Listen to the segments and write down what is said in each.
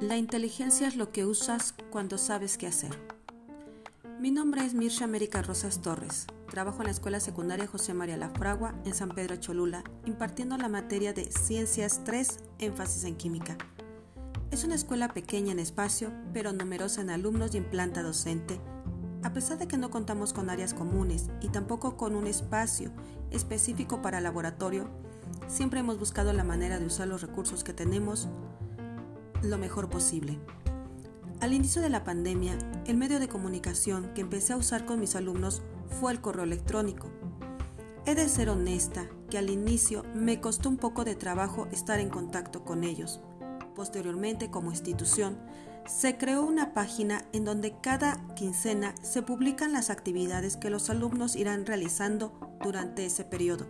La inteligencia es lo que usas cuando sabes qué hacer. Mi nombre es Mirsha América Rosas Torres. Trabajo en la Escuela Secundaria José María Lafragua en San Pedro Cholula, impartiendo la materia de Ciencias 3, énfasis en química. Es una escuela pequeña en espacio, pero numerosa en alumnos y en planta docente. A pesar de que no contamos con áreas comunes y tampoco con un espacio específico para laboratorio, siempre hemos buscado la manera de usar los recursos que tenemos lo mejor posible. Al inicio de la pandemia, el medio de comunicación que empecé a usar con mis alumnos fue el correo electrónico. He de ser honesta que al inicio me costó un poco de trabajo estar en contacto con ellos. Posteriormente, como institución, se creó una página en donde cada quincena se publican las actividades que los alumnos irán realizando durante ese periodo.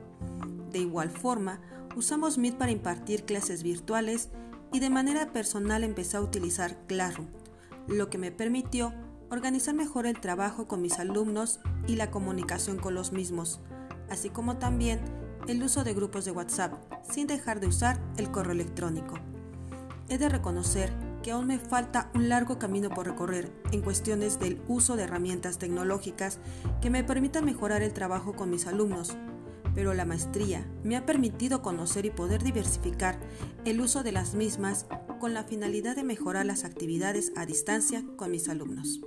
De igual forma, usamos Meet para impartir clases virtuales y de manera personal empecé a utilizar Classroom, lo que me permitió organizar mejor el trabajo con mis alumnos y la comunicación con los mismos, así como también el uso de grupos de WhatsApp, sin dejar de usar el correo electrónico. He de reconocer que aún me falta un largo camino por recorrer en cuestiones del uso de herramientas tecnológicas que me permitan mejorar el trabajo con mis alumnos, pero la maestría me ha permitido conocer y poder diversificar el uso de las mismas con la finalidad de mejorar las actividades a distancia con mis alumnos.